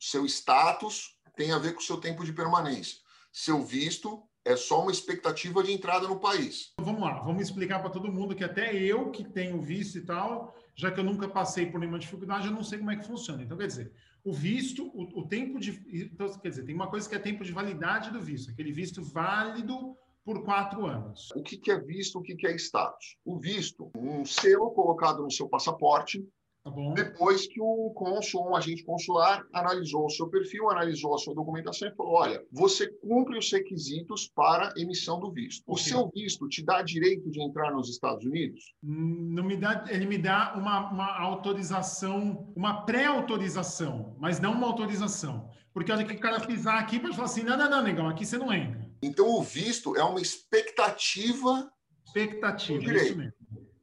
Seu status tem a ver com o seu tempo de permanência. Seu visto é só uma expectativa de entrada no país. Vamos lá, vamos explicar para todo mundo que até eu que tenho visto e tal, já que eu nunca passei por nenhuma dificuldade, eu não sei como é que funciona. Então, quer dizer, o visto, o, o tempo de. Então, quer dizer, tem uma coisa que é tempo de validade do visto, aquele visto válido por quatro anos. O que, é visto, o que, que é status? O visto, um selo colocado no seu passaporte, Tá Depois que o cônsul, um agente consular, analisou o seu perfil, analisou a sua documentação e falou: olha, você cumpre os requisitos para emissão do visto. O seu visto te dá direito de entrar nos Estados Unidos? Não me dá, ele me dá uma, uma autorização, uma pré-autorização, mas não uma autorização. Porque olha que o cara pisar aqui pode falar assim: não, não, não, negão, aqui você não entra. Então o visto é uma expectativa. Expectativa, isso mesmo.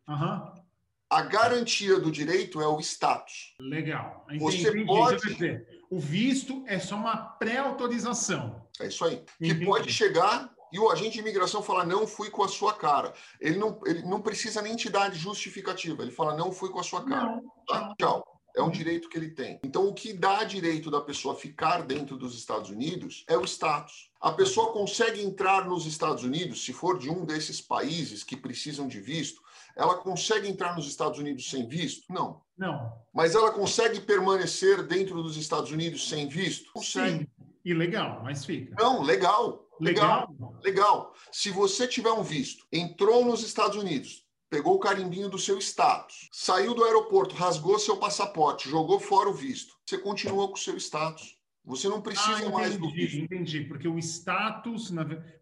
Uhum. A garantia do direito é o status. Legal. Entendi, Você entendi. pode. Dizer, o visto é só uma pré-autorização. É isso aí. Entendi. Que pode chegar e o agente de imigração falar não fui com a sua cara. Ele não, ele não precisa nem te dar justificativa. Ele fala não fui com a sua cara. Não. Tá? Tchau. É um direito que ele tem. Então, o que dá direito da pessoa ficar dentro dos Estados Unidos é o status. A pessoa consegue entrar nos Estados Unidos, se for de um desses países que precisam de visto, ela consegue entrar nos Estados Unidos sem visto? Não. Não. Mas ela consegue permanecer dentro dos Estados Unidos sem visto? Consegue. Sim. E legal, mas fica. Não, legal. Legal. Legal. legal. Se você tiver um visto, entrou nos Estados Unidos, pegou o carimbinho do seu status, saiu do aeroporto, rasgou seu passaporte, jogou fora o visto, você continua com o seu status. Você não precisa ah, entendi, mais do visto. Entendi, porque o status.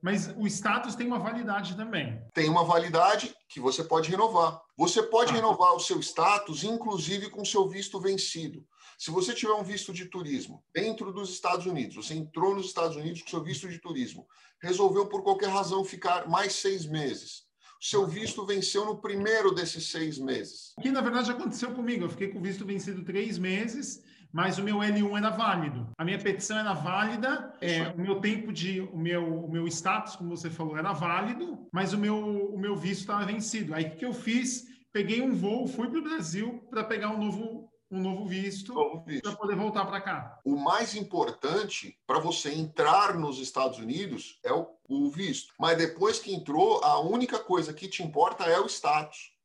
Mas o status tem uma validade também. Tem uma validade que você pode renovar. Você pode ah. renovar o seu status, inclusive com seu visto vencido. Se você tiver um visto de turismo dentro dos Estados Unidos, você entrou nos Estados Unidos com seu visto de turismo, resolveu por qualquer razão ficar mais seis meses. Seu visto venceu no primeiro desses seis meses. Que na verdade aconteceu comigo. Eu fiquei com o visto vencido três meses mas o meu L1 era válido. A minha petição era válida, é, o meu tempo de, o meu, o meu status, como você falou, era válido, mas o meu, o meu visto estava vencido. Aí o que eu fiz? Peguei um voo, fui para o Brasil para pegar um novo um novo visto, visto. para poder voltar para cá. O mais importante para você entrar nos Estados Unidos é o, o visto. Mas depois que entrou, a única coisa que te importa é o status.